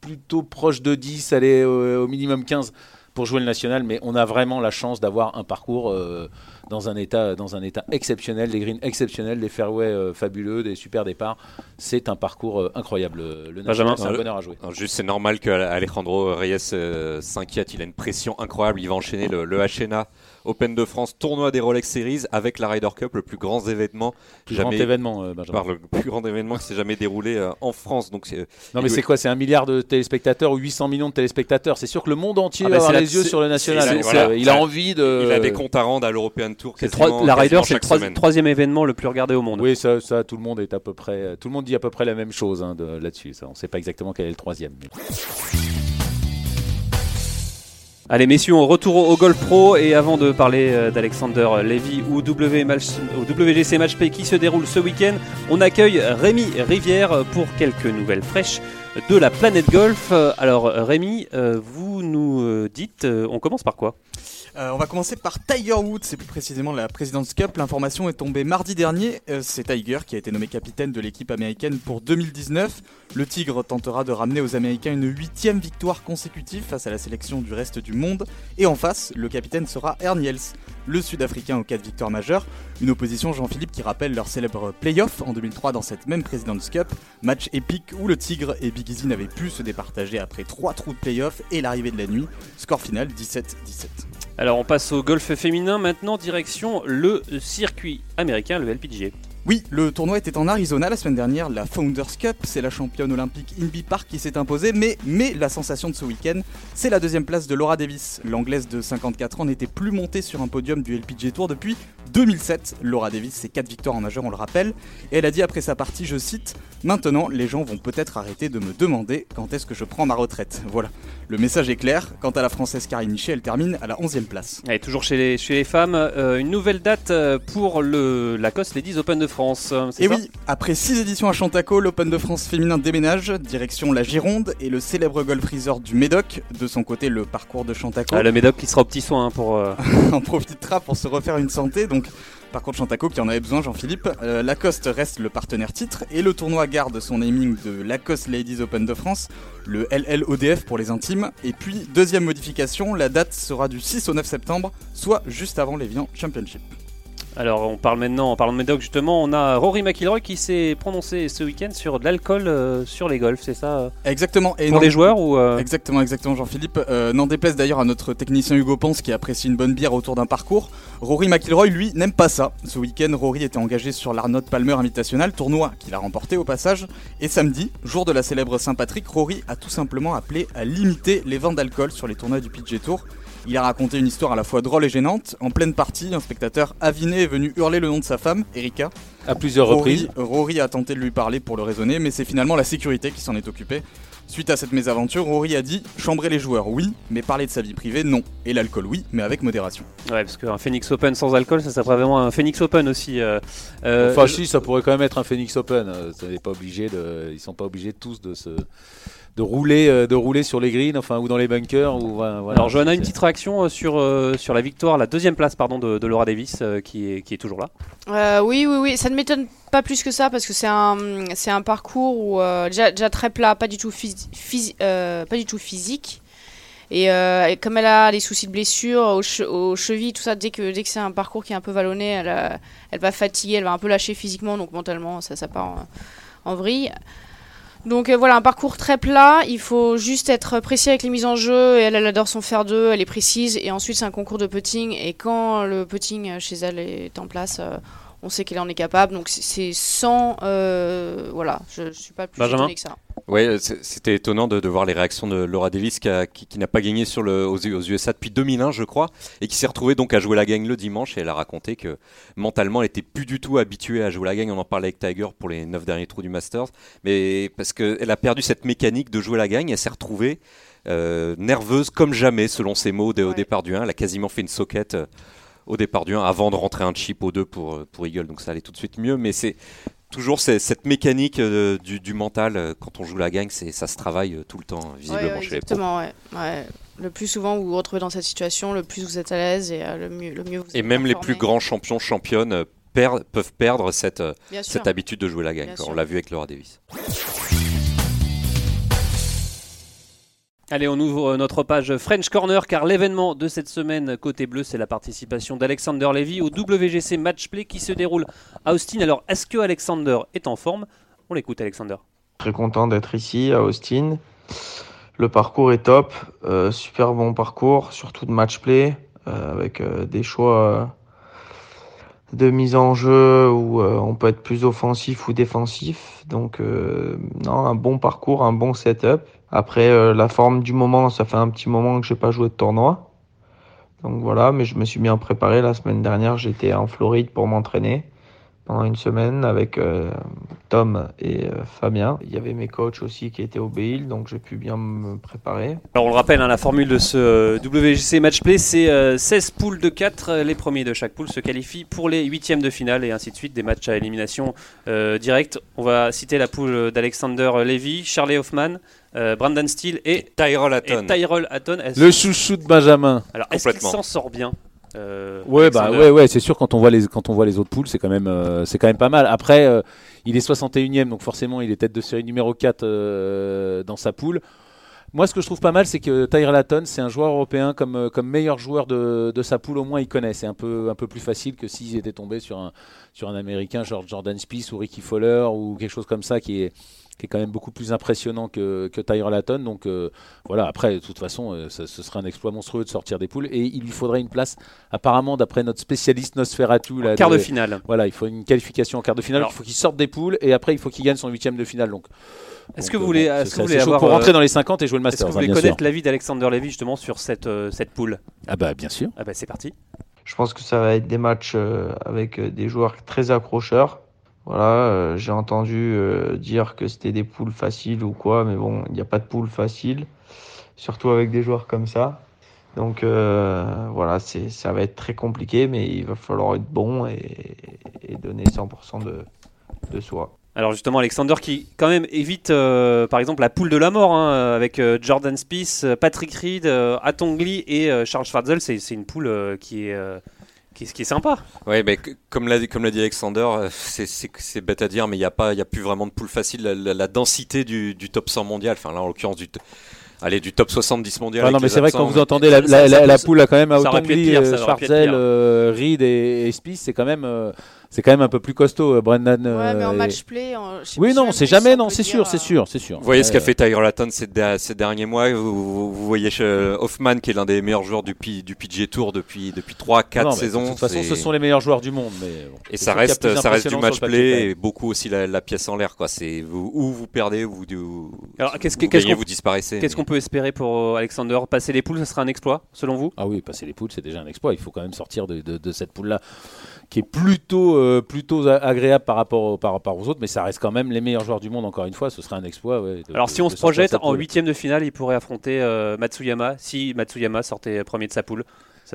plutôt proche de 10, aller au, au minimum 15 pour jouer le national, mais on a vraiment la chance d'avoir un parcours euh, dans un état, dans un état exceptionnel, des greens exceptionnels, des fairways euh, fabuleux, des super départs. C'est un parcours euh, incroyable. Le Benjamin, national, c'est un bonheur à jouer. Alors, juste, c'est normal que Alejandro Reyes s'inquiète. Il a une pression incroyable. Il va enchaîner le, le HNA Open de France, tournoi des Rolex Series avec la Ryder Cup, le plus grand événement. Plus grand événement, euh, Benjamin. Par le plus grand événement qui s'est jamais déroulé euh, en France. Donc, c'est- Non mais il- c'est quoi? C'est un milliard de téléspectateurs ou 800 millions de téléspectateurs C'est sûr que le monde entier Ah va bah, la- les yeux sur le national. c'est- Donc, voilà. euh, il a envie de. Il a des comptes à rendre à l'European Tour. c'est le quasiment- trois- la Ryder, c'est le trois- troisième événement le plus regardé au monde. Oui, ça, ça, tout le monde est à peu près. Tout le monde dit à peu près la même chose hein, de- là-dessus. Ça, on ne sait pas exactement quel est le troisième. mais- Allez messieurs, on retourne au Golf Pro et avant de parler euh, d'Alexander Levy ou, WGC Match Play qui se déroule ce week-end, on accueille Rémi Rivière pour quelques nouvelles fraîches de la planète golf. Euh, Alors Rémi, euh, vous nous dites, on commence par quoi? Euh, on va commencer par Tiger Woods, c'est plus précisément la President's Cup. L'information est tombée mardi dernier. Euh, c'est Tiger qui a été nommé capitaine de l'équipe américaine pour 2019. Le Tigre tentera de ramener aux Américains une huitième victoire consécutive face à la sélection du reste du monde. Et en face, le capitaine sera Ernie Els, le Sud-Africain aux 4 victoires majeures. Une opposition, Jean-Philippe, qui rappelle leur célèbre playoff en 2003 dans cette même President's Cup. Match épique où le Tigre et Big Easy n'avaient pu se départager après 3 trous de playoff et l'arrivée de la nuit. Score final 17-17. Alors on passe au golf féminin maintenant, direction le circuit américain, le LPGA. Oui, le tournoi était en Arizona la semaine dernière, la Founders Cup, c'est la championne olympique Inby Park qui s'est imposée, mais, la sensation de ce week-end, c'est la deuxième place de Laura Davis. L'anglaise de 54 ans n'était plus montée sur un podium du LPGA Tour depuis 2007. Laura Davis, c'est 4 victoires en majeur, on le rappelle, et elle a dit après sa partie, je cite, Maintenant, les gens vont peut-être arrêter de me demander quand est-ce que je prends ma retraite. Voilà, le message est clair, quant à la française Karine Nichet, elle termine à la 11e place. Allez, toujours chez les, chez les femmes, euh, une nouvelle date euh, pour le Lacoste Ladies Open de France. c'est Et ça oui, après 6 éditions à Chantaco, l'Open de France féminin déménage, direction la Gironde et le célèbre golf resort du Médoc. De son côté, le parcours de Chantaco Ah, le Médoc qui sera au petit soin hein, pour. euh, en profitera pour se refaire une santé. Donc, parcours de Chantaco qui en avait besoin, Jean-Philippe. Euh, Lacoste reste le partenaire titre et le tournoi garde son naming de Lacoste Ladies Open de France, le LLODF pour les intimes. Et puis, deuxième modification, la date sera du 6 au 9 septembre, soit juste avant l'Evian Championship. Alors on parle maintenant, en parlant de Médoc justement, on a Rory McIlroy qui s'est prononcé ce week-end sur de l'alcool euh, sur les golfs, c'est ça euh Exactement. Et Pour non- les joueurs ou euh, Exactement, exactement, Jean-Philippe. Euh, N'en déplaise d'ailleurs à notre technicien Hugo Ponce qui apprécie une bonne bière autour d'un parcours. Rory McIlroy, lui, n'aime pas ça. Ce week-end, Rory était engagé sur l'Arnaud Palmer Invitational, tournoi qu'il a remporté au passage. Et samedi, jour de la célèbre Saint-Patrick, Rory a tout simplement appelé à limiter les ventes d'alcool sur les tournois du PGA Tour. Il a raconté une histoire à la fois drôle et gênante. En pleine partie, un spectateur aviné est venu hurler le nom de sa femme, Erika. À plusieurs Rory, reprises. Rory a tenté de lui parler pour le raisonner, mais c'est finalement la sécurité qui s'en est occupée. Suite à cette mésaventure, Rory a dit Chambrer les joueurs, oui, mais parler de sa vie privée, non. Et l'alcool, oui, mais avec modération. Ouais, parce qu'un Phoenix Open sans alcool, ça serait vraiment un Phoenix Open aussi. euh, euh, Enfin, si, ça pourrait quand même être un Phoenix Open. ça n'est pas obligé de, ils sont pas obligés tous de se, de rouler, euh, de rouler sur les greens, enfin, ou dans les bunkers. Ou, voilà. Alors Johanna, une petite réaction euh, sur, euh, sur la victoire, la deuxième place pardon, de, de Laura Davis qui, est, qui est toujours là? Euh, oui, oui, oui, ça ne m'étonne pas plus que ça parce que c'est un, c'est un parcours où, euh, déjà, déjà très plat, pas du tout, phys- phys- euh, pas du tout physique. Et, euh, et comme elle a des soucis de blessure aux, che- aux chevilles, tout ça, dès que, dès que c'est un parcours qui est un peu vallonné, elle, elle va fatiguer, elle va un peu lâcher physiquement, donc mentalement, ça, ça part en, en vrille. Donc euh, voilà, un parcours très plat. Il faut juste être précis avec les mises en jeu. Et elle, elle adore son faire deux, elle est précise. Et ensuite, c'est un concours de putting. Et quand le putting euh, chez elle est en place, euh, on sait qu'elle en est capable. Donc c'est- sans. euh, voilà, je, je suis pas plus Benjamin que ça. Ouais, c'est- c'était étonnant de, de voir les réactions de Laura Davis qui, a- qui- qui n'a pas gagné sur le, aux, aux USA depuis 2001, je crois, et qui s'est retrouvée donc à jouer la gagne le dimanche. Et elle a raconté que mentalement, elle était plus du tout habituée à jouer la gagne. On en parlait avec Tiger pour les 9 derniers trous du Masters, mais parce qu'elle a perdu cette mécanique de jouer la gagne, elle s'est retrouvée euh, nerveuse comme jamais, selon ses mots, au- départ du 1. Elle a quasiment fait une soquette. euh, au départ du 1 avant de rentrer un chip au 2 pour, euh, pour Eagle, donc ça allait tout de suite mieux. Mais c'est toujours c'est- cette mécanique euh, du, du mental euh, quand on joue la gagne, c'est ça se travaille euh, tout le temps, visiblement Ouais, chez les pros. exactement, ouais. ouais. Le plus souvent vous vous retrouvez dans cette situation, le plus vous êtes à l'aise et euh, le mieux, le mieux vous Et même les plus grands champions, championnes peuvent perdre cette, cette habitude de jouer la quoi. On l'a vu avec Laura Davis. Allez, on ouvre euh, notre page French Corner car l'événement de cette semaine côté bleu, c'est la participation d'Alexander Levy au WGC Matchplay qui se déroule à Austin. Alors, est-ce que Alexander est en forme? On l'écoute, Alexander. Très content d'être ici à Austin. Le parcours est top, euh, super bon parcours, surtout de match play, euh, avec des choix de mise en jeu où on peut être plus offensif ou défensif. Donc non, un bon parcours, un bon setup. Après euh, la forme du moment, ça fait un petit moment que j'ai pas joué de tournoi. Donc voilà, mais je me suis bien préparé. La semaine dernière, j'étais en Floride pour m'entraîner pendant une semaine avec euh, Tom et euh, Fabien. Il y avait mes coachs aussi qui étaient au Bail, donc j'ai pu bien me préparer. Alors on le rappelle, hein, la formule de ce euh, WGC Matchplay, c'est euh, 16 poules de 4. Les premiers de chaque poule se qualifient pour les huitièmes de finale et ainsi de suite, des matchs à élimination euh, directe. On va citer la poule d'Alexander Levy, Charlie Hoffman, euh, Brandon Steele et Tyrell Hatton. Et Tyrell Hatton. Est-ce- Le chouchou de Benjamin. Alors est-ce qu'il s'en sort bien? Euh, Ouais, bah ouais, ouais, c'est sûr quand on voit les quand on voit les autres poules, c'est quand même euh, c'est quand même pas mal. Après, euh, il est 61e, donc forcément, il est tête de série numéro 4 euh, dans sa poule. Moi, ce que je trouve pas mal, c'est que Tyrell Hatton, c'est un joueur européen comme, euh, comme meilleur joueur de, de sa poule. Au moins, il connaît. C'est un peu, un peu plus facile que s'ils étaient tombés sur un, sur un Américain, genre Jordan Spieth ou Ricky Fowler ou quelque chose comme ça, qui est, qui est quand même beaucoup plus impressionnant que, que Tyrell Hatton. Donc euh, voilà, après, de toute façon, euh, ça- ce serait un exploit monstrueux de sortir des poules. Et il lui faudrait une place, apparemment, d'après notre spécialiste Nosferatu. Là, quart de finale. Voilà, il faut une qualification en quart de finale. Alors- il faut qu'il sorte des poules et après, il faut qu'il gagne son huitième de finale. Donc, Est-ce que vous euh, voulez, bon, est-ce c'est- que vous voulez avoir pour euh, rentrer dans les 50 et jouer le Est-ce que Masters vous voulez hein, connaître l'avis d'Alexander Levy justement sur cette, euh, cette poule? Ah bah bien sûr. Ah bah c'est parti. Je pense que ça va être des matchs euh, avec des joueurs très accrocheurs. Voilà, euh, j'ai entendu euh, dire que c'était des poules faciles ou quoi, mais bon, il n'y a pas de poules faciles, surtout avec des joueurs comme ça. Donc euh, voilà, c'est, ça va être très compliqué, mais il va falloir être bon et, donner 100% de, de soi. Alors justement, Alexander qui quand même évite, par exemple, la poule de la mort hein, avec Jordan Spieth, Patrick Reed, euh, Atongli et Charles Schwartzel. C'est c'est une poule qui est qui qui est sympa. Ouais, mais comme l'a comme l'a dit Alexander, euh, c'est- c'est c'est bête à dire, mais il n'y a pas, il y a plus vraiment de poule facile. La, la- la densité du, du top 100 mondial, enfin là en l'occurrence du, t- allez du top 70 mondial. Ah non, mais c'est vrai que quand vous entendez la, la, la- poule là quand même à pire, euh, pire. euh, Reed et, et Spieth, c'est quand même euh, c'est quand même un peu plus costaud, euh, Brendan. Ouais, mais en euh, et- match play. en- Oui, non, c'est si jamais, on non, c'est sûr, c'est sûr, c'est sûr. Vous voyez ce qu'a Euh, fait Tiger Hatton ces, der- ces derniers mois. Vous, vous- vous voyez Hoffman, qui est l'un des meilleurs joueurs du, P- du PGA Tour depuis, depuis 3-4 non, mais saisons. De toute façon, ce sont les meilleurs joueurs du monde. Mais bon, Et ça reste, ça reste du match play et beaucoup aussi la, la pièce en l'air. quoi. C'est vous, ou vous perdez, ou vous, vous, Alors qu'est-ce vous que- qu'est-ce gagnez, qu'on vous disparaissez. qu'est-ce mais- qu'on peut espérer pour Alexander? Passer les poules, ce sera un exploit selon vous? Ah oui, passer les poules, c'est déjà un exploit. Il faut quand même sortir de, de- de cette poule-là, qui est plutôt, euh, plutôt agréable par rapport, au- par rapport aux autres, mais ça reste quand même les meilleurs joueurs du monde, encore une fois. Ce serait un exploit. ouais, de- Alors de- si on se projette en huitième de finale, il pourrait affronter euh, Matsuyama. Si Matsuyama sortait premier de sa poule,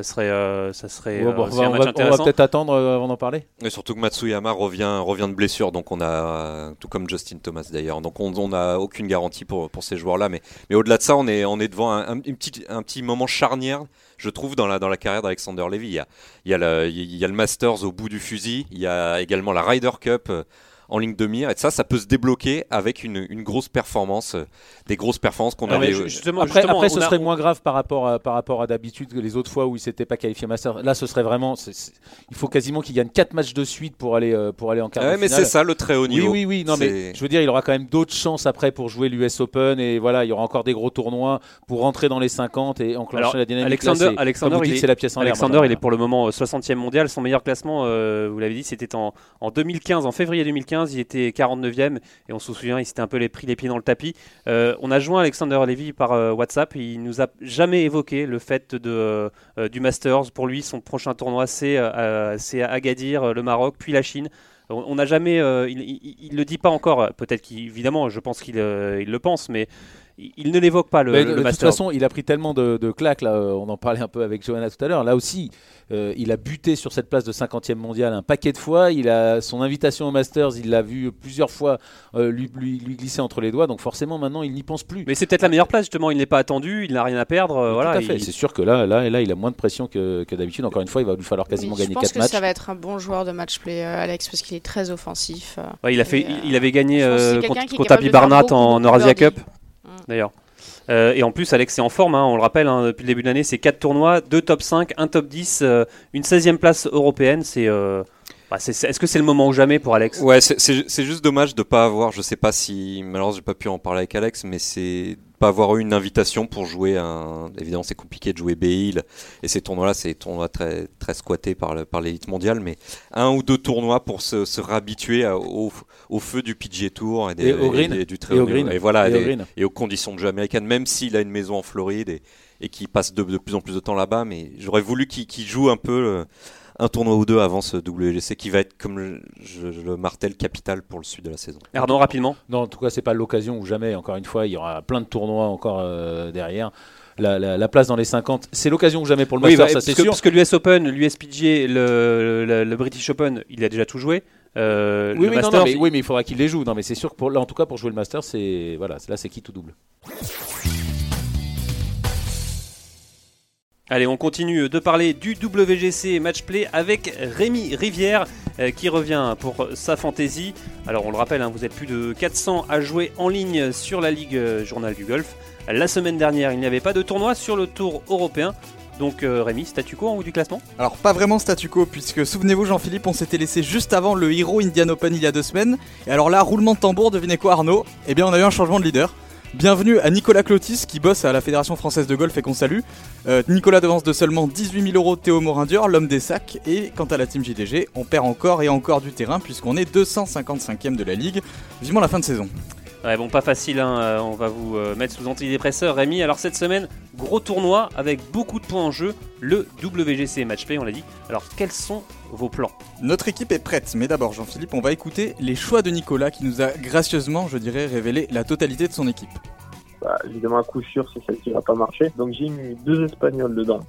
ça serait, euh, ça serait Ouais, euh, bon, aussi on va, un on match va- on va intéressant. peut-être attendre euh, avant d'en parler. Et surtout que Matsuyama revient, revient de blessure, donc on a, tout comme Justin Thomas d'ailleurs, donc on n'a aucune garantie pour, pour ces joueurs-là. Mais, mais au-delà de ça, on est, on est devant un, un- une petite, un petit moment charnière, je trouve, dans la, dans la carrière d'Alexander Levy. Il y, a, il, y a le, il y a le Masters au bout du fusil, il y a également la Ryder Cup euh, en ligne de mire. Et ça, ça peut se débloquer avec une, une grosse performance, euh, des grosses performances qu'on avait. euh, justement, Après, justement, après, on ce a- serait moins grave par rapport à, par rapport à d'habitude que les autres fois où il s'était pas qualifié master. Là, ce serait vraiment. c'est- c'est- il faut quasiment qu'il gagne 4 matchs de suite pour aller, euh, pour aller en quart Ouais, de mais finale. c'est ça le très haut niveau. Oui, oui, oui. Non, mais je veux dire, il aura quand même d'autres chances après pour jouer l'US Open et voilà, il y aura encore des gros tournois pour rentrer dans les 50 et enclencher Alors, la dynamique. Alexander, Là, Alexander, il dites, est, c'est la pièce en l'air. Alexander, maintenant. il est pour le moment euh, 60e mondial. Son meilleur classement, euh, vous l'avez dit, c'était en, en 2015, en février 2015. Il était 49e et on se souvient, il s'était un peu les, pris les pieds dans le tapis. Euh, on a joint Alexander Levy par euh, WhatsApp. Il nous a jamais évoqué le fait de, euh, du Masters. Pour lui, son prochain tournoi, c'est Agadir, le Maroc, puis la Chine. On n'a jamais, il, il le dit pas encore. Peut-être qu'évidemment, je pense qu'il il le pense, mais il, ne l'évoque pas le, Mais le de toute façon, il a pris tellement de, de claques. Là, euh, on en parlait un peu avec Johanna tout à l'heure. Là aussi, euh, il a buté sur cette place de 50e mondial un paquet de fois. Il a son invitation au Masters, il l'a vu plusieurs fois euh, lui, lui, lui glisser entre les doigts. Donc forcément, maintenant, il n'y pense plus. Mais c'est peut-être la meilleure place justement. Il n'est pas attendu, il n'a rien à perdre. euh, Tout voilà, à fait. il- C'est sûr que là, là, là, il a moins de pression que, que d'habitude. Encore une fois, il va lui falloir quasiment gagner je pense 4 que matchs. ça va être un bon joueur de match play, euh, Alex, parce qu'il est très offensif. euh, Ouais, il a fait, euh, il avait gagné euh, contre, contre Barnat en Eurasia. Cup, d'ailleurs. Euh, et en plus, Alex est en forme, hein, on le rappelle, hein, depuis le début de l'année, c'est 4 tournois, 2 top 5, 1 top 10, euh, une 16e place européenne. C'est, euh, bah, Est-ce que c'est le moment ou jamais pour Alex? Ouais, c'est- juste dommage de pas avoir, je sais pas si, malheureusement j'ai pas pu en parler avec Alex, mais c'est pas avoir eu une invitation pour jouer un. Évidemment, c'est compliqué de jouer B-Hill et ces tournois-là, c'est des tournois très très squattés par le- par l'élite mondiale, mais un ou deux tournois pour se, se réhabituer à- au, au feu du PGA Tour et, des- Et au green. des- du très Et au green. et voilà Et et, green. et aux conditions de jeu américaines, même s'il a une maison en Floride et, et qu'il passe de, de plus en plus de temps là-bas, mais j'aurais voulu qu'il qu'il joue un peu. euh, un tournoi ou deux avant ce WGC qui va être, comme le- je, je le martèle, capital pour le suite de la saison. Arnaud, rapidement. Non, en tout cas, c'est pas l'occasion ou jamais. Encore une fois, il y aura plein de tournois encore euh, derrière. La, la- la place dans les 50, c'est l'occasion ou jamais pour le Oui, Masters, bah, ça c'est sûr. parce que l'US Open, l'US PGA, le, le, le British Open, il a déjà tout joué. Euh, Oui, le oui, non, Masters, non, mais, il- oui, mais il faudra qu'il les joue. Non, mais c'est sûr que pour, là, en tout cas, pour jouer le Masters, c'est voilà, là, c'est qui tout double. Allez, on continue de parler du WGC Matchplay avec Rémi Rivière euh, qui revient pour sa fantaisie. Alors on le rappelle, hein, vous êtes plus de 400 à jouer en ligne sur la Ligue euh, Journal du Golf. La semaine dernière, il n'y avait pas de tournoi sur le Tour européen. Donc euh, Rémi, statu quo en haut du classement? Alors pas vraiment statu quo puisque souvenez-vous Jean-Philippe on s'était laissé juste avant le Hero Indian Open il y a deux semaines et alors là roulement de tambour devinez quoi Arnaud? Eh bien on a eu un changement de leader. Bienvenue à Nicolas Clotis qui bosse à la Fédération Française de Golf et qu'on salue. Euh, Nicolas devance de seulement 18 000 euros Théo Morindur, l'homme des sacs et quant à la team JDG on perd encore et encore du terrain puisqu'on est 255ème de la ligue. Vivement la fin de saison. Ouais, bon, pas facile, hein, euh, on va vous euh, mettre sous antidépresseur, Rémi. Alors cette semaine, gros tournoi avec beaucoup de points en jeu, le WGC Matchplay, on l'a dit. Alors quels sont vos plans? Notre équipe est prête, mais d'abord Jean-Philippe, on va écouter les choix de Nicolas qui nous a gracieusement, je dirais, révélé la totalité de son équipe. Bah, évidemment, à coup sûr, c'est celle qui va pas marcher. Donc j'ai mis deux Espagnols dedans.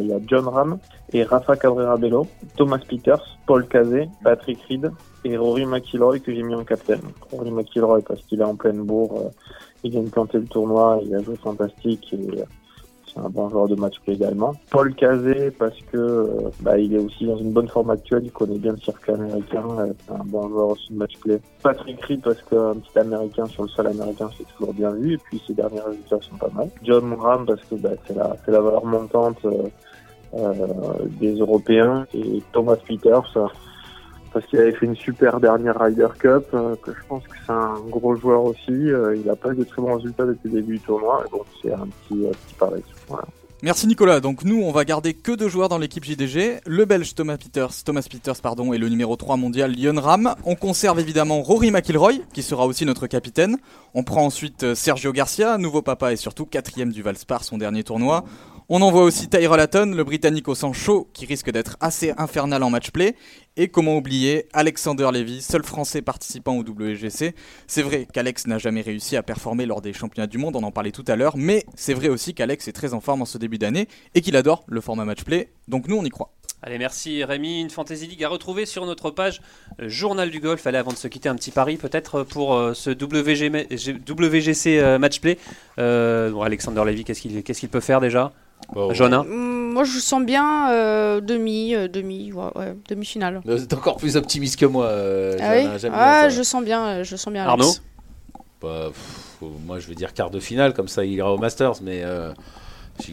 Il y a John Ram et Rafa Cabrera Bello, Thomas Peters, Paul Cazé, Patrick Reed et Rory McIlroy que j'ai mis en capitaine. Rory McIlroy parce qu'il est en pleine bourre, euh, il vient de planter le tournoi, il a joué fantastique et un bon joueur de match play également. Paul Cazé parce que euh, bah, il est aussi dans une bonne forme actuelle, il connaît bien le circuit américain, euh, c'est un bon joueur aussi de match play. Patrick Reed parce qu'un petit américain sur le sol américain c'est toujours bien vu et puis ses derniers résultats sont pas mal. John Ram parce que bah, c'est la, la valeur montante euh, euh, des Européens et Thomas Peters euh, parce qu'il avait fait une super dernière Ryder Cup, euh, que je pense que c'est un gros joueur aussi. euh, il a pas eu de très bons résultats depuis le début du tournoi, donc c'est un petit, euh, petit pari. Voilà. Merci Nicolas. Donc nous, on va garder que deux joueurs dans l'équipe JDG. Le Belge Thomas Peters, Thomas Peters pardon, et le numéro 3 mondial Lyon Ram. On conserve évidemment Rory McIlroy, qui sera aussi notre capitaine. On prend ensuite Sergio Garcia, nouveau papa et surtout quatrième du Valspar, son dernier tournoi. On envoie aussi Tyrell Hatton, le Britannique au sang chaud, qui risque d'être assez infernal en match play. Et comment oublier Alexander Levy, seul Français participant au WGC. C'est vrai qu'Alex n'a jamais réussi à performer lors des championnats du monde, on en parlait tout à l'heure, mais c'est vrai aussi qu'Alex est très en forme en ce début d'année et qu'il adore le format match play. Donc nous, on y croit. Allez, merci Rémi. Une Fantasy League à retrouver sur notre page euh, Journal du Golf. Allez, avant de se quitter, un petit pari peut-être pour euh, ce WG WGC euh, Matchplay. Euh, bon, Alexander Levy, qu'est-ce qu'il qu'est-ce qu'il peut faire déjà? Johanna? Mm, moi, je sens bien euh, demi, euh, demi, ouais, ouais, demi-finale. Vous êtes encore plus optimiste que moi. euh, Ah oui Ah, je sens bien, euh, je sens bien. Arnaud Alex. Bah, pff, moi, je veux dire quart de finale, comme ça, il ira au Masters, mais euh,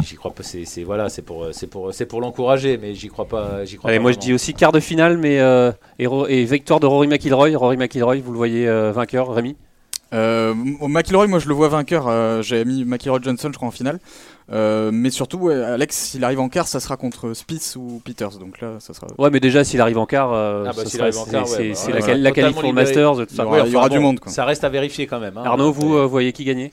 j'y crois pas. C'est voilà, c'est pour, c'est pour, c'est pour l'encourager, mais j'y crois pas. J'y crois Allez, pas moi je dis aussi quart de finale, mais euh, et, et victoire de Rory McIlroy. Rory McIlroy, vous le voyez euh, vainqueur, Rémi? Euh, au McIlroy, moi je le vois vainqueur. euh, J'avais mis McIlroy Johnson, je crois, en finale. Euh, mais surtout, ouais, Alex, s'il arrive en quart, ça sera contre Spieth ou Peters. Donc là, ça sera. Ouais, mais déjà s'il arrive en quart, euh, Ah bah, c'est ouais, bah, ouais, la, qualif pour le. Masters, ça. Il y aura- il y aura du monde, quoi. Ça reste à vérifier quand même. hein. Arnaud, vous euh, voyez qui gagner?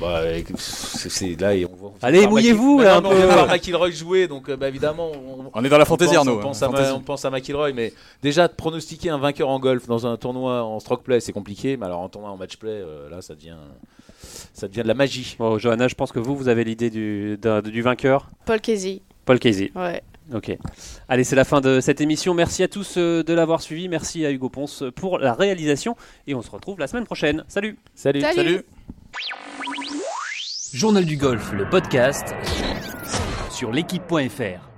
Bah, c'est là, et on voit- on Allez, mouillez-vous, Maki- là, Bah, un non, on peu. voir McIlroy jouer, donc bah, évidemment. On, On est dans la fantaisie, pense- Arnaud, On pense, hein, à, Ma- on pense à McIlroy, mais déjà de pronostiquer un vainqueur en golf dans un tournoi en stroke play, c'est compliqué. Mais alors en tournoi en match play, euh, là, ça devient, ça devient de la magie. Bon, Johanna, je pense que vous, vous avez l'idée du, du vainqueur. Paul Casey. Paul Casey. Ouais. Ok. Allez, c'est la fin de cette émission. Merci à tous euh, de l'avoir suivi. Merci à Hugo Ponce pour la réalisation. Et on se retrouve la semaine prochaine. Salut. Salut. Salut. Salut Journal du golf, le podcast sur l'équipe.fr.